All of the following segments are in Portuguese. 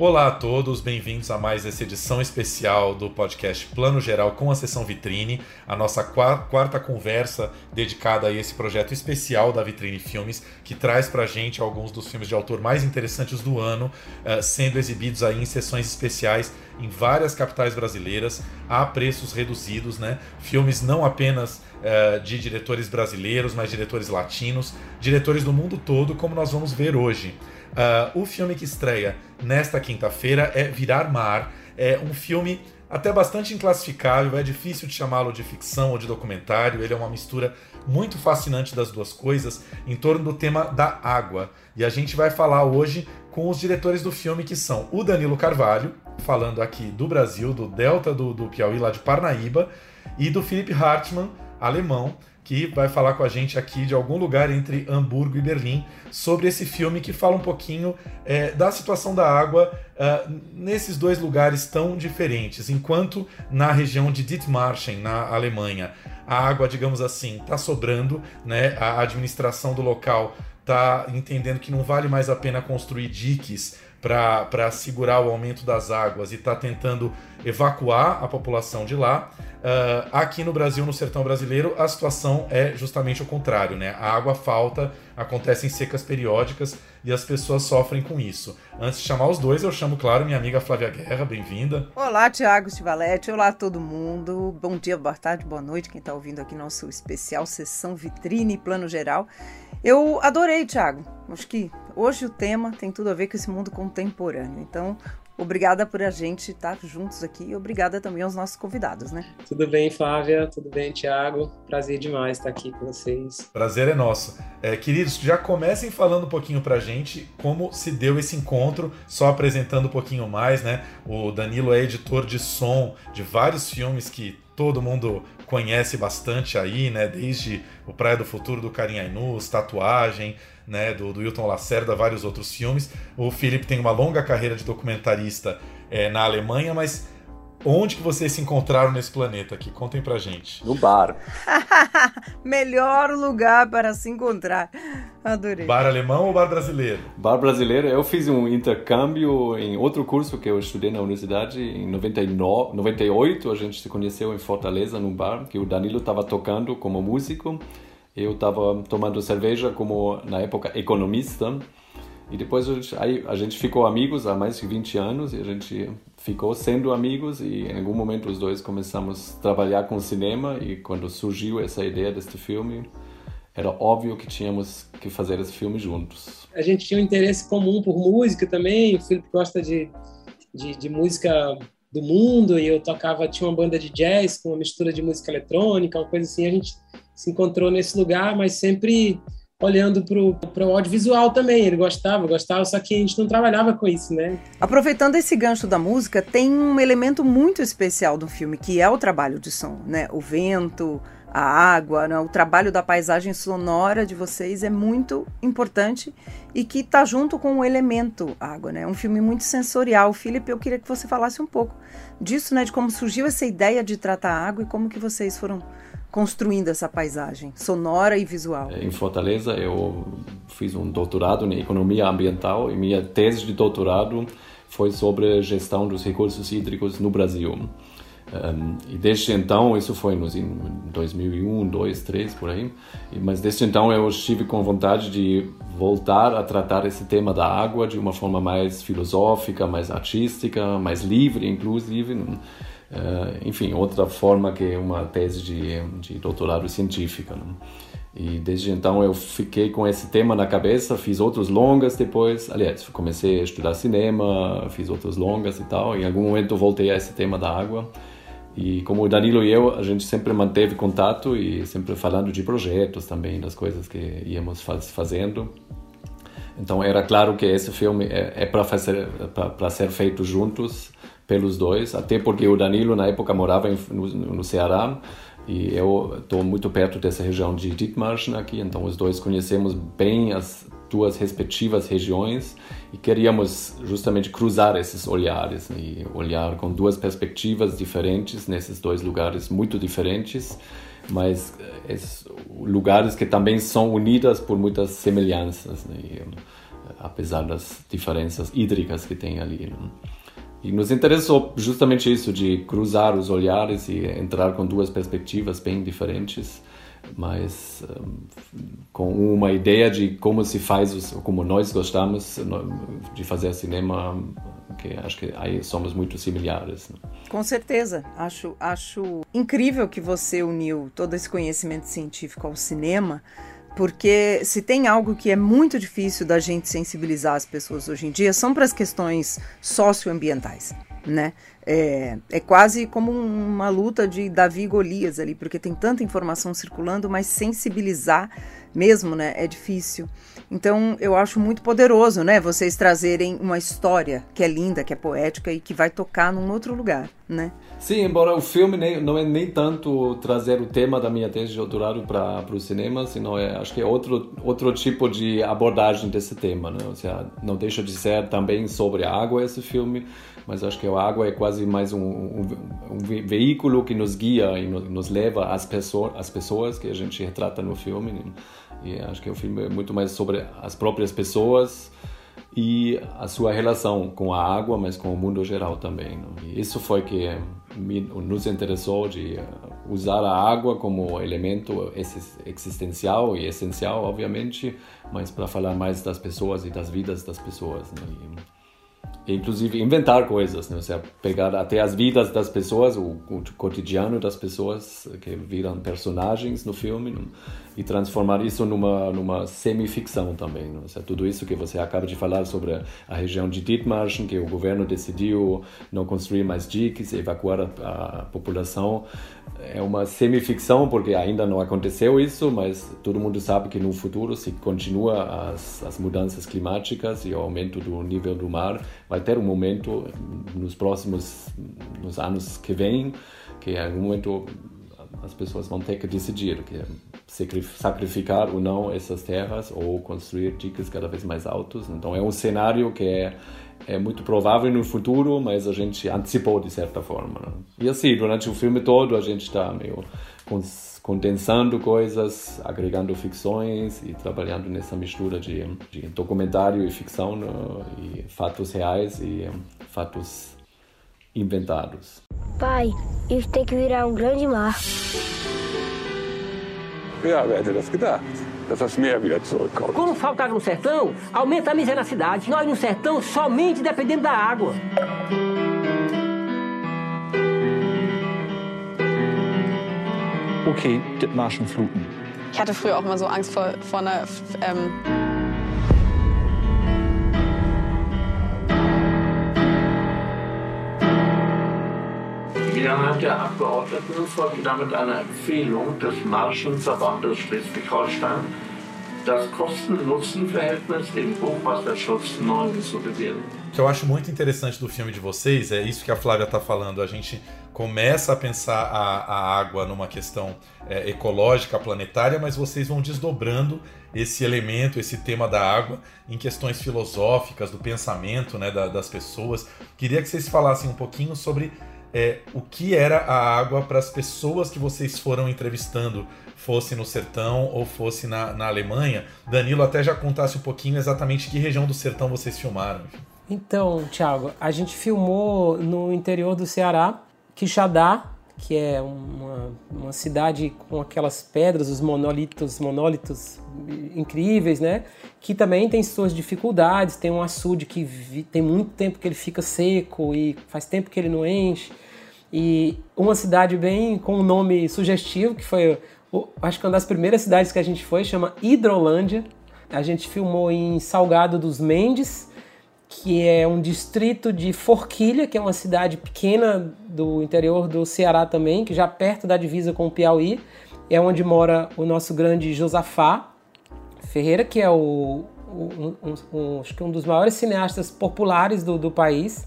Olá a todos, bem-vindos a mais essa edição especial do podcast Plano Geral com a sessão Vitrine, a nossa quarta conversa dedicada a esse projeto especial da Vitrine Filmes, que traz pra gente alguns dos filmes de autor mais interessantes do ano, uh, sendo exibidos aí em sessões especiais em várias capitais brasileiras, a preços reduzidos, né? Filmes não apenas uh, de diretores brasileiros, mas diretores latinos, diretores do mundo todo, como nós vamos ver hoje. Uh, o filme que estreia nesta quinta-feira é Virar Mar. É um filme até bastante inclassificável, é difícil de chamá-lo de ficção ou de documentário. Ele é uma mistura muito fascinante das duas coisas em torno do tema da água. E a gente vai falar hoje com os diretores do filme, que são o Danilo Carvalho, falando aqui do Brasil, do Delta do, do Piauí, lá de Parnaíba, e do Philip Hartmann, alemão, que vai falar com a gente aqui de algum lugar entre Hamburgo e Berlim sobre esse filme que fala um pouquinho é, da situação da água uh, nesses dois lugares tão diferentes. Enquanto na região de Dithmarschen, na Alemanha, a água, digamos assim, está sobrando, né? a administração do local está entendendo que não vale mais a pena construir diques para segurar o aumento das águas e está tentando evacuar a população de lá. Uh, aqui no Brasil, no sertão brasileiro, a situação é justamente o contrário, né? A água falta, acontecem secas periódicas e as pessoas sofrem com isso. Antes de chamar os dois, eu chamo, claro, minha amiga Flávia Guerra, bem-vinda. Olá, Tiago Stivalete, olá todo mundo. Bom dia, boa tarde, boa noite, quem está ouvindo aqui nosso especial Sessão Vitrine Plano Geral. Eu adorei, Tiago. Acho que hoje o tema tem tudo a ver com esse mundo contemporâneo. Então, Obrigada por a gente estar juntos aqui e obrigada também aos nossos convidados, né? Tudo bem, Flávia? Tudo bem, Tiago? Prazer demais estar aqui com vocês. Prazer é nosso. É, queridos, já comecem falando um pouquinho pra gente como se deu esse encontro, só apresentando um pouquinho mais, né? O Danilo é editor de som de vários filmes que todo mundo conhece bastante aí, né? Desde o Praia do Futuro do Karim Ainus, Tatuagem, né? Do, do Hilton Lacerda, vários outros filmes. O Felipe tem uma longa carreira de documentarista é, na Alemanha, mas Onde que vocês se encontraram nesse planeta aqui? Contem pra gente. No bar. Melhor lugar para se encontrar. Adorei. Bar alemão ou bar brasileiro? Bar brasileiro. Eu fiz um intercâmbio em outro curso que eu estudei na universidade em 99, 98. A gente se conheceu em Fortaleza, num bar, que o Danilo estava tocando como músico. Eu estava tomando cerveja como, na época, economista. E depois a gente, aí, a gente ficou amigos há mais de 20 anos e a gente ficou sendo amigos e em algum momento os dois começamos a trabalhar com cinema e quando surgiu essa ideia deste filme era óbvio que tínhamos que fazer esse filme juntos. A gente tinha um interesse comum por música também, o Felipe gosta de, de, de música do mundo e eu tocava, tinha uma banda de jazz com uma mistura de música eletrônica, uma coisa assim, a gente se encontrou nesse lugar, mas sempre olhando para o audiovisual também. Ele gostava, gostava, só que a gente não trabalhava com isso, né? Aproveitando esse gancho da música, tem um elemento muito especial do filme, que é o trabalho de som, né? O vento, a água, né? o trabalho da paisagem sonora de vocês é muito importante e que está junto com o elemento água, né? É um filme muito sensorial. Felipe, eu queria que você falasse um pouco disso, né? De como surgiu essa ideia de tratar a água e como que vocês foram construindo essa paisagem sonora e visual? Em Fortaleza, eu fiz um doutorado em economia ambiental e minha tese de doutorado foi sobre a gestão dos recursos hídricos no Brasil. Um, e desde então, isso foi nos, em 2001, 2002, 2003, por aí, mas desde então eu estive com vontade de voltar a tratar esse tema da água de uma forma mais filosófica, mais artística, mais livre, inclusive. Uh, enfim, outra forma que uma tese de, de doutorado científica. Né? E desde então eu fiquei com esse tema na cabeça, fiz outros longas depois. Aliás, comecei a estudar cinema, fiz outros longas e tal. Em algum momento voltei a esse tema da água. E como o Danilo e eu, a gente sempre manteve contato e sempre falando de projetos também, das coisas que íamos faz, fazendo. Então era claro que esse filme é, é para ser feito juntos pelos dois, até porque o Danilo na época morava em, no, no, Ceará e eu estou muito perto dessa região de Dithmarschen aqui, então os dois conhecemos bem as duas respectivas regiões e queríamos justamente cruzar esses olhares né, e olhar com duas perspectivas diferentes nesses dois lugares muito diferentes, mas é, lugares que também são unidas por muitas semelhanças, né, e, apesar das diferenças hídricas que tem ali. Né. E nos interessou justamente isso, de cruzar os olhares e entrar com duas perspectivas bem diferentes mas um, com uma ideia de como se faz, como nós gostamos de fazer cinema, que acho que aí somos muito similares. Né? Com certeza, acho, acho incrível que você uniu todo esse conhecimento científico ao cinema, porque se tem algo que é muito difícil da gente sensibilizar as pessoas hoje em dia, são para as questões socioambientais, né? É, é quase como uma luta de Davi e Golias ali, porque tem tanta informação circulando, mas sensibilizar mesmo, né, é difícil. Então, eu acho muito poderoso, né, vocês trazerem uma história que é linda, que é poética e que vai tocar num outro lugar, né? Sim, embora o filme nem, não é nem tanto trazer o tema da minha tese de doutorado para o cinema, senão é, acho que é outro outro tipo de abordagem desse tema, né? Ou seja, não deixa de ser também sobre a água esse filme, mas acho que a água é quase mais um, um, um veículo que nos guia e nos leva às pessoas, às pessoas que a gente retrata no filme. Né? E acho que o filme é muito mais sobre as próprias pessoas e a sua relação com a água, mas com o mundo geral também. Né? E isso foi que me, nos interessou de usar a água como elemento existencial e essencial, obviamente, mas para falar mais das pessoas e das vidas das pessoas. Né? E, inclusive inventar coisas, né? Ou seja, pegar até as vidas das pessoas, o, o cotidiano das pessoas que viram personagens no filme né? E transformar isso numa numa semificção também. Né? Ou seja, tudo isso que você acaba de falar sobre a região de Dithmarschen, que o governo decidiu não construir mais diques, evacuar a, a população, é uma semificção porque ainda não aconteceu isso, mas todo mundo sabe que no futuro, se continua as, as mudanças climáticas e o aumento do nível do mar, vai ter um momento nos próximos nos anos que vêm que em algum momento as pessoas vão ter que decidir que sacrificar ou não essas terras ou construir diques cada vez mais altos. Então é um cenário que é é muito provável no futuro, mas a gente antecipou de certa forma. Né? E assim, durante o filme todo a gente está meio condensando coisas, agregando ficções e trabalhando nessa mistura de, de documentário e ficção, né? e fatos reais e fatos inventados. Pai, isso tem que virar um grande mar. Ja, wer hätte das gedacht? dass das Meer wieder zurückkommt. Como falta água no sertão, aumenta a miséria na cidade. Nós no sertão somente dependemos da água. Okay, Dithmarschen Fluten. Ich hatte früher auch mal so Angst vor, vor einer ähm, Abgeordneten damit einer Empfehlung des Marschenverbandes Schleswig-Holstein, das Kosten-Nutzen-Verhältnis im Hochwasserschutz neu zu bewerten. O que eu acho muito interessante do filme de vocês é isso que a Flávia está falando. A gente começa a pensar a, a água numa questão é, ecológica, planetária, mas vocês vão desdobrando esse elemento, esse tema da água em questões filosóficas, do pensamento né, da, das pessoas. Queria que vocês falassem um pouquinho sobre é, o que era a água para as pessoas que vocês foram entrevistando, fosse no sertão ou fosse na, na Alemanha. Danilo até já contasse um pouquinho exatamente que região do sertão vocês filmaram. Então, Thiago, a gente filmou no interior do Ceará, Quixadá, que é uma, uma cidade com aquelas pedras, os monolitos, monólitos incríveis, né? Que também tem suas dificuldades, tem um açude que vi, tem muito tempo que ele fica seco e faz tempo que ele não enche. E uma cidade bem com um nome sugestivo, que foi, acho que uma das primeiras cidades que a gente foi, chama Hidrolândia. A gente filmou em Salgado dos Mendes, que é um distrito de Forquilha, que é uma cidade pequena do interior do Ceará também, que já perto da divisa com o Piauí, é onde mora o nosso grande Josafá Ferreira, que é o, um, um, um, acho que um dos maiores cineastas populares do, do país,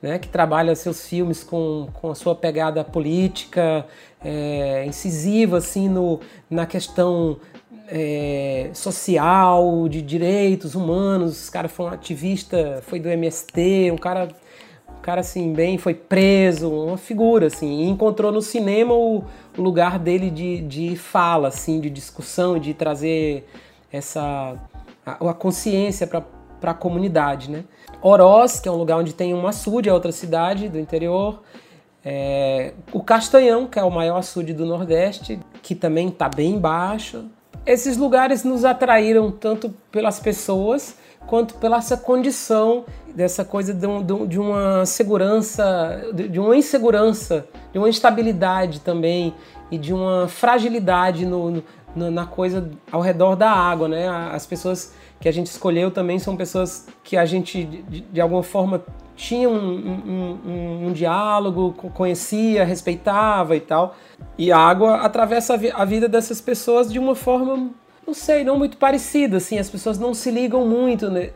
né, que trabalha seus filmes com, com a sua pegada política, é, incisiva assim no, na questão é, social, de direitos humanos. O cara foi um ativista, foi do MST, um cara, um cara assim, bem, foi preso, uma figura, assim, e encontrou no cinema o lugar dele de, de fala, assim, de discussão, de trazer essa a, a consciência para a comunidade, né? Oroz, que é um lugar onde tem um açude, é outra cidade do interior. É, o Castanhão, que é o maior açude do Nordeste, que também está bem baixo. Esses lugares nos atraíram tanto pelas pessoas quanto pela essa condição dessa coisa de, um, de uma segurança, de uma insegurança, de uma instabilidade também e de uma fragilidade no, no, na coisa ao redor da água, né? As pessoas que a gente escolheu também são pessoas que a gente de, de alguma forma tinha um, um, um, um, diálogo, conhecia, respeitava e tal. E a água atravessa a vida dessas pessoas de uma forma, não sei, não muito parecida, assim. As pessoas não se ligam muito né,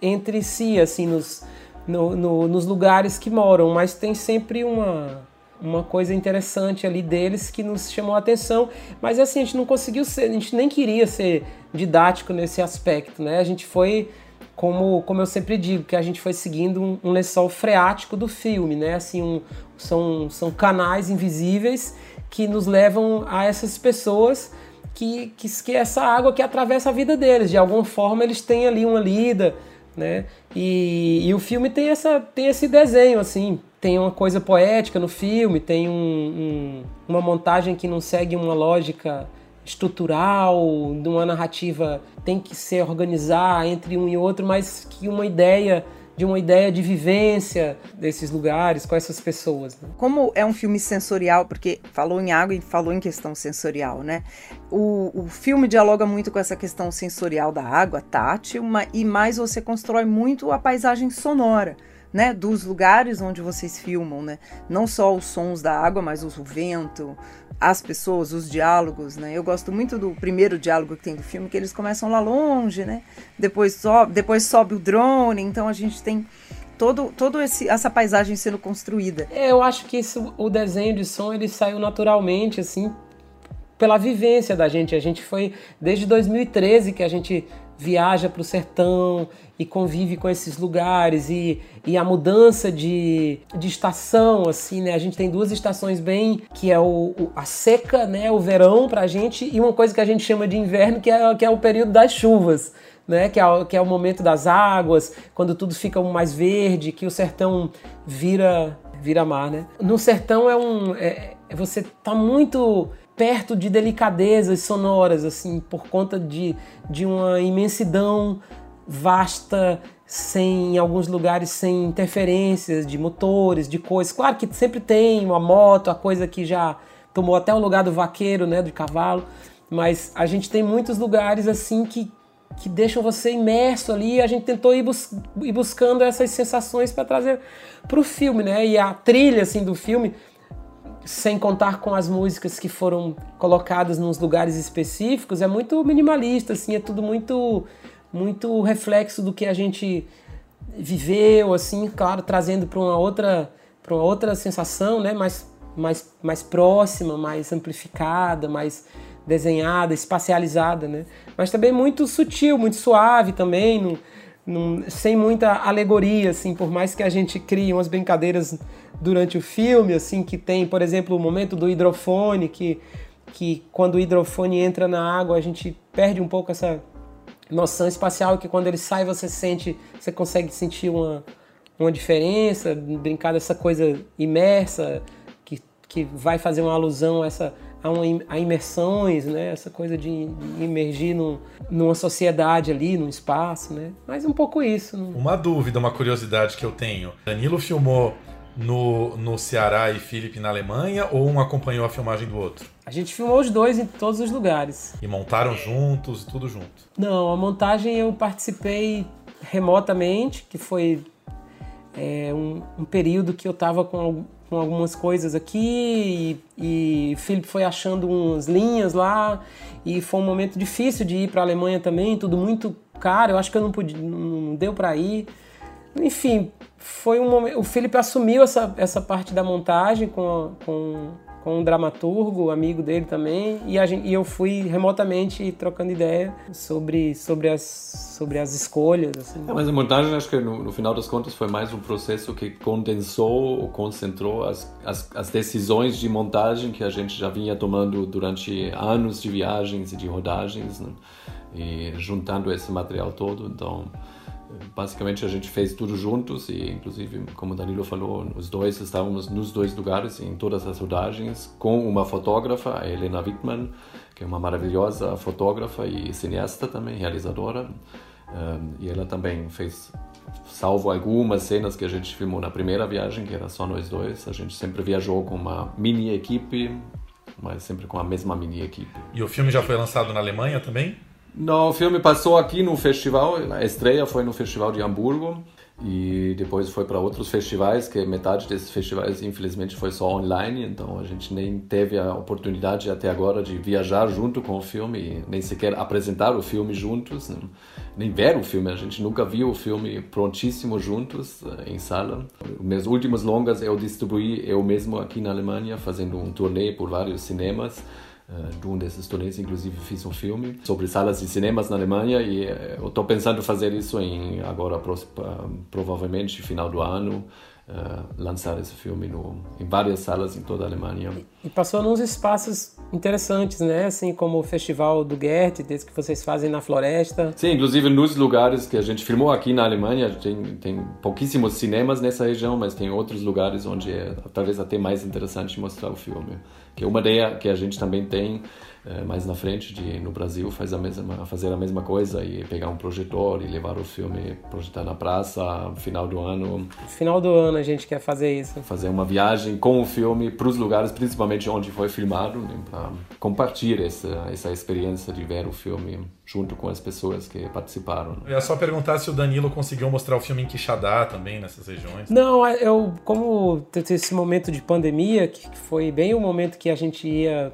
entre si, assim, nos, no, no, nos lugares que moram, mas tem sempre uma, uma coisa interessante ali deles que nos chamou a atenção. Mas assim, a gente não conseguiu ser, a gente nem queria ser didático nesse aspecto, né? A gente foi como, como eu sempre digo, que a gente foi seguindo um, um lençol freático do filme, né? Assim, um, são, são canais invisíveis que nos levam a essas pessoas que, que, que essa água que atravessa a vida deles. De alguma forma eles têm ali uma lida, né? E, e o filme tem, essa, tem esse desenho, assim, tem uma coisa poética no filme, tem um, um, uma montagem que não segue uma lógica estrutural, de uma narrativa tem que se organizar entre um e outro, mas que uma ideia de uma ideia de vivência desses lugares com essas pessoas. Né? Como é um filme sensorial, porque falou em água e falou em questão sensorial, né? O, o filme dialoga muito com essa questão sensorial da água, tátil, e mais você constrói muito a paisagem sonora né, dos lugares onde vocês filmam, né? Não só os sons da água, mas o vento, as pessoas, os diálogos, né? Eu gosto muito do primeiro diálogo que tem do filme, que eles começam lá longe, né? Depois sobe, depois sobe o drone, então a gente tem todo, todo esse, essa paisagem sendo construída. É, eu acho que isso, o desenho de som ele saiu naturalmente, assim, pela vivência da gente. A gente foi desde 2013 que a gente viaja para o sertão e convive com esses lugares e, e a mudança de, de estação, assim, né? A gente tem duas estações bem, que é o, o a seca, né? O verão para a gente e uma coisa que a gente chama de inverno, que é, que é o período das chuvas. Né, que, é, que é o momento das águas, quando tudo fica mais verde, que o sertão vira vira mar, né? No sertão é um é, você tá muito perto de delicadezas sonoras, assim, por conta de, de uma imensidão vasta, sem em alguns lugares sem interferências de motores, de coisas. Claro que sempre tem uma moto, a coisa que já tomou até o lugar do vaqueiro, né, do cavalo, mas a gente tem muitos lugares assim que que deixam você imerso ali. A gente tentou ir, bus ir buscando essas sensações para trazer para o filme, né? E a trilha assim do filme sem contar com as músicas que foram colocadas nos lugares específicos, é muito minimalista, assim, é tudo muito muito reflexo do que a gente viveu, assim, claro, trazendo para uma outra para uma outra sensação, né, mais mais mais próxima, mais amplificada, mais desenhada, espacializada, né? Mas também muito sutil, muito suave também, não, não, sem muita alegoria, assim, por mais que a gente crie umas brincadeiras durante o filme, assim, que tem, por exemplo, o momento do hidrofone, que, que quando o hidrofone entra na água, a gente perde um pouco essa noção espacial, que quando ele sai você sente, você consegue sentir uma, uma diferença, brincar dessa coisa imersa, que, que vai fazer uma alusão a essa a, imersões, né? Essa coisa de, imergir num, numa sociedade ali, num espaço, né? Mas um pouco isso. Uma dúvida, uma curiosidade que eu tenho. Danilo filmou no, no Ceará e Felipe na Alemanha ou um acompanhou a filmagem do outro? A gente filmou os dois em todos os lugares. E montaram juntos, tudo junto? Não, a montagem eu participei remotamente, que foi é, um, um, período que eu estava com, com, algumas coisas aqui e, e Felipe foi achando umas linhas lá e foi um momento difícil de ir para a Alemanha também, tudo muito caro, eu acho que eu não, podia, não deu para ir. Enfim, foi um momento. O Felipe assumiu essa, essa parte da montagem com, com, com um dramaturgo, amigo dele também, e, gente, e eu fui remotamente trocando ideia sobre, sobre, as, sobre as escolhas. Assim. É, mas a montagem, acho que no, no, final das contas, foi mais um processo que condensou ou concentrou as, as, as, decisões de montagem que a gente já vinha tomando durante anos de viagens e de rodagens, né? e juntando esse material todo. Então, basicamente a gente fez tudo juntos e inclusive como Danilo falou os dois estávamos nos dois lugares em todas as rodagens com uma fotógrafa a Helena Wittmann que é uma maravilhosa fotógrafa e cineasta também realizadora. E ela também fez salvo algumas cenas que a gente filmou na primeira viagem que era só nós dois a gente sempre viajou com uma mini equipe mas sempre com a mesma mini equipe. E o filme já foi lançado na Alemanha também não, o filme passou aqui no festival, a estreia foi no Festival de Hamburgo e depois foi para outros festivais, que metade desses festivais infelizmente foi só online, então a gente nem teve a oportunidade até agora de viajar junto com o filme, nem sequer apresentar o filme juntos, nem ver o filme, a gente nunca viu o filme prontíssimo juntos eh, em sala. Meus últimos longas eu distribuí eu mesmo aqui na Alemanha, fazendo um turnê por vários cinemas de um desses turnês, inclusive fiz um filme sobre salas de cinemas na Alemanha e eh, eu estou pensando fazer isso em agora provavelmente final do ano uh, lançar esse filme no, em várias salas em toda a Alemanha. E passou nos espaços interessantes, né? Assim como o Festival do Goethe, desse que vocês fazem na floresta. Sim, inclusive nos lugares que a gente filmou aqui na Alemanha, tem, tem pouquíssimos cinemas nessa região, mas tem outros lugares onde é talvez até mais interessante mostrar o filme. Que é uma ideia que a gente também tem é, mais na frente de no Brasil faz a mesma fazer a mesma coisa e pegar um projetor e levar o filme projetar na praça no final do ano final do ano a gente quer fazer isso fazer uma viagem com o filme para os lugares principalmente onde foi filmado né, para compartilhar essa essa experiência de ver o filme junto com as pessoas que participaram. Ia só perguntar se o Danilo conseguiu mostrar o filme em Quixadá também, nessas regiões. Não, eu, como esse momento de pandemia, que foi bem o momento que a gente ia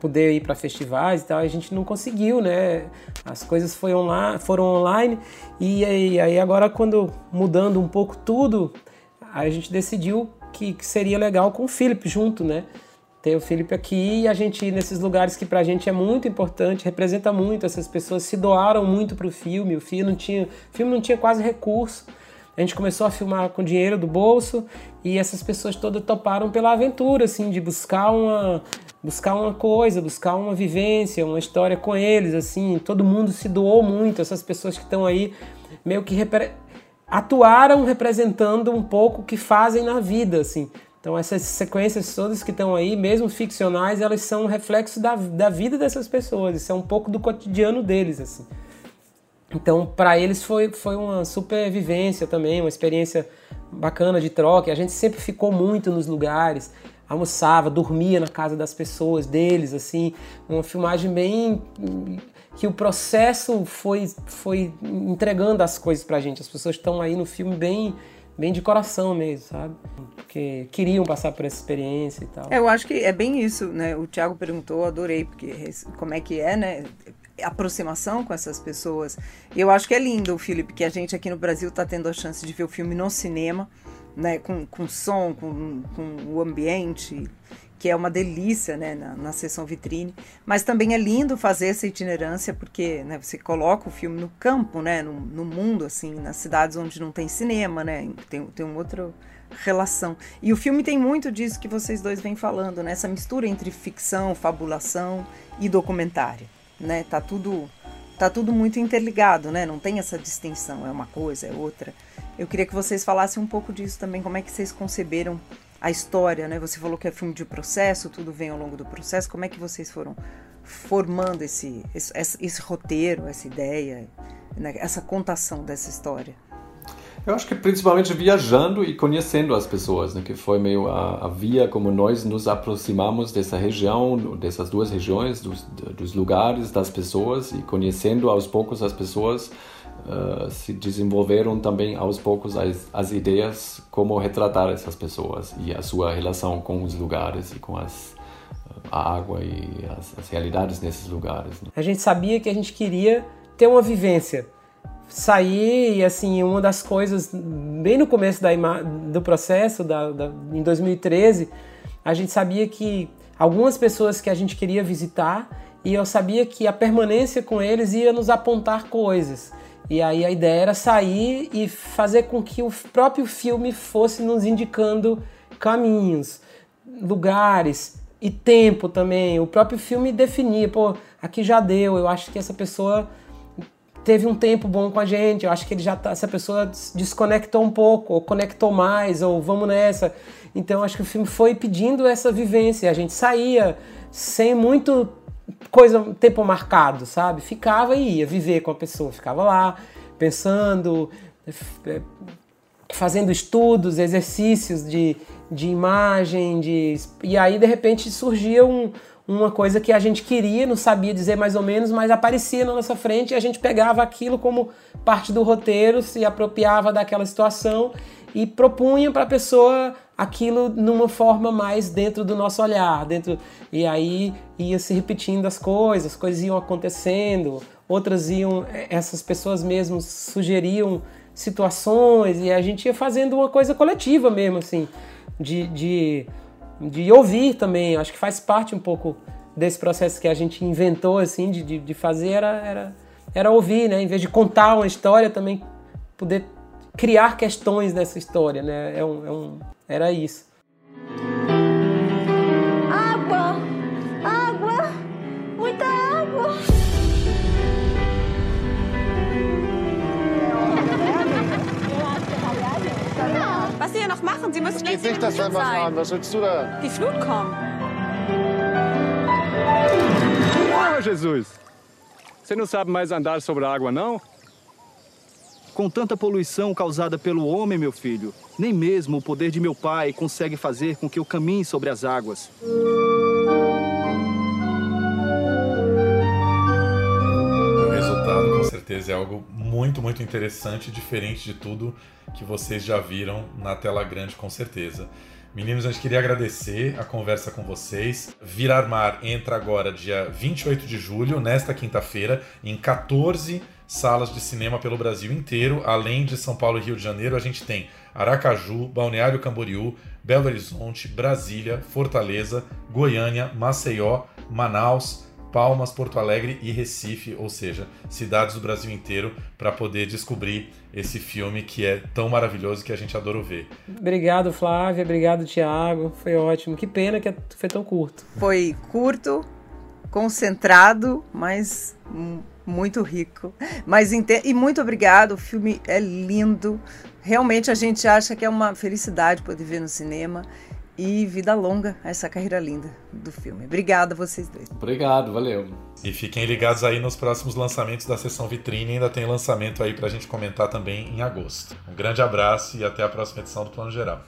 poder ir para festivais e tal, a gente não conseguiu, né? As coisas foi online, foram online e aí, aí agora quando mudando um pouco tudo, a gente decidiu que, que seria legal com o Felipe junto, né? Ter o Felipe aqui e a gente ir nesses lugares que pra gente é muito importante, representa muito, essas pessoas se doaram muito pro filme, o filme não tinha, o filme não tinha quase recurso. A gente começou a filmar com dinheiro do bolso e essas pessoas todas toparam pela aventura, assim, de buscar uma, buscar uma coisa, buscar uma vivência, uma história com eles, assim. Todo mundo se doou muito, essas pessoas que estão aí meio que repre... atuaram representando um pouco o que fazem na vida, assim. Então essas sequências todas que estão aí, mesmo ficcionais, elas são um reflexo da, da vida dessas pessoas, isso é um pouco do cotidiano deles, assim. Então, para eles foi, foi uma super vivência também, uma experiência bacana de troca. A gente sempre ficou muito nos lugares, almoçava, dormia na casa das pessoas, deles, assim. Uma filmagem bem. que o processo foi, foi entregando as coisas pra gente. As pessoas estão aí no filme bem bem de coração mesmo, sabe? Porque queriam passar por essa experiência e tal. É, eu acho que é bem isso, né? O Thiago perguntou, adorei, porque como é que é, né? Aproximação com essas pessoas. Eu acho que é lindo, Felipe, que a gente aqui no Brasil está tendo a chance de ver o filme no cinema, né, com, com som, com, com o ambiente, que é uma delícia né, na, na sessão vitrine. Mas também é lindo fazer essa itinerância, porque né, você coloca o filme no campo, né, no, no mundo, assim, nas cidades onde não tem cinema, né, tem, tem um outro relação. E o filme tem muito disso que vocês dois vêm falando, né? Essa mistura entre ficção, fabulação e documentário né? Tá tudo tá tudo muito interligado, né? Não tem essa distinção, é uma coisa, é outra. Eu queria que vocês falassem um pouco disso também, como é que vocês conceberam a história, né? Você falou que é filme de processo, tudo vem ao longo do processo. Como é que vocês foram formando esse, esse, esse roteiro, essa ideia, né? essa contação dessa história? Eu acho que principalmente viajando e conhecendo as pessoas, né? que foi meio a, a, via como nós nos aproximamos dessa região, dessas duas regiões, dos, dos lugares, das pessoas e conhecendo aos poucos as pessoas, uh, se desenvolveram também aos poucos as, as ideias como retratar essas pessoas e a sua relação com os lugares e com as a água e as, as realidades nesses lugares. Né? A gente sabia que a gente queria ter uma vivência sair e assim uma das coisas bem no começo da, do processo da, da, em 2013 a gente sabia que algumas pessoas que a gente queria visitar e eu sabia que a permanência com eles ia nos apontar coisas. E aí a ideia era sair e fazer com que o próprio filme fosse nos indicando caminhos, lugares e tempo também. O próprio filme definia, pô, aqui já deu, eu acho que essa pessoa teve um tempo bom com a gente, eu acho que ele já tá, essa pessoa desconectou um pouco, ou conectou mais, ou vamos nessa. Então acho que o filme foi pedindo essa vivência. A gente saía sem muito coisa, tempo marcado, sabe? Ficava e ia viver com a pessoa, ficava lá pensando, é, fazendo estudos, exercícios de, de imagem, de e aí de repente surgia um, uma coisa que a gente queria, não sabia dizer mais ou menos, mas aparecia na nossa frente e a gente pegava aquilo como parte do roteiro, se apropriava daquela situação e propunha para a pessoa aquilo numa forma mais dentro do nosso olhar, dentro e aí ia se repetindo as coisas, as coisas iam acontecendo, outras iam, essas pessoas mesmo sugeriam situações e a gente ia fazendo uma coisa coletiva mesmo, assim, de, de, de ouvir também. Acho que faz parte um pouco desse processo que a gente inventou, assim, de, de, de fazer, era, era, era ouvir, né? Em vez de contar uma história, também poder criar questões nessa história, né? É um, é um, era isso. Noch machen? Sie müssen geht nicht, wir was machen. Was willst du da? Die Flut kommt. Ah, Jesus! Você não sabe mais andar sobre a água, não? Com tanta poluição causada pelo homem, meu filho, nem mesmo o poder de meu pai consegue fazer com que eu caminhe sobre as águas. O resultado, com certeza, é algo muito, muito interessante, diferente de tudo que vocês já viram na tela grande, com certeza. Meninos, a gente queria agradecer a conversa com vocês. Virar Mar entra agora dia 28 de julho, nesta quinta-feira, em 14 salas de cinema pelo Brasil inteiro. Além de São Paulo e Rio de Janeiro, a gente tem Aracaju, Balneário Camboriú, Belo Horizonte, Brasília, Fortaleza, Goiânia, Maceió, Manaus, Palmas, Porto Alegre e Recife, ou seja, cidades do Brasil inteiro, para poder descobrir esse filme que é tão maravilhoso que a gente adora ver. Obrigado, Flávia. Obrigado, Tiago. Foi ótimo. Que pena que foi tão curto. Foi curto, concentrado, mas muito rico. Mas e muito obrigado. O filme é lindo. Realmente a gente acha que é uma felicidade poder ver no cinema e vida longa a essa carreira linda do filme. Obrigada a vocês dois. Obrigado, valeu. E fiquem ligados aí nos próximos lançamentos da sessão vitrine, ainda tem lançamento aí pra gente comentar também em agosto. Um grande abraço e até a próxima edição do Plano Geral.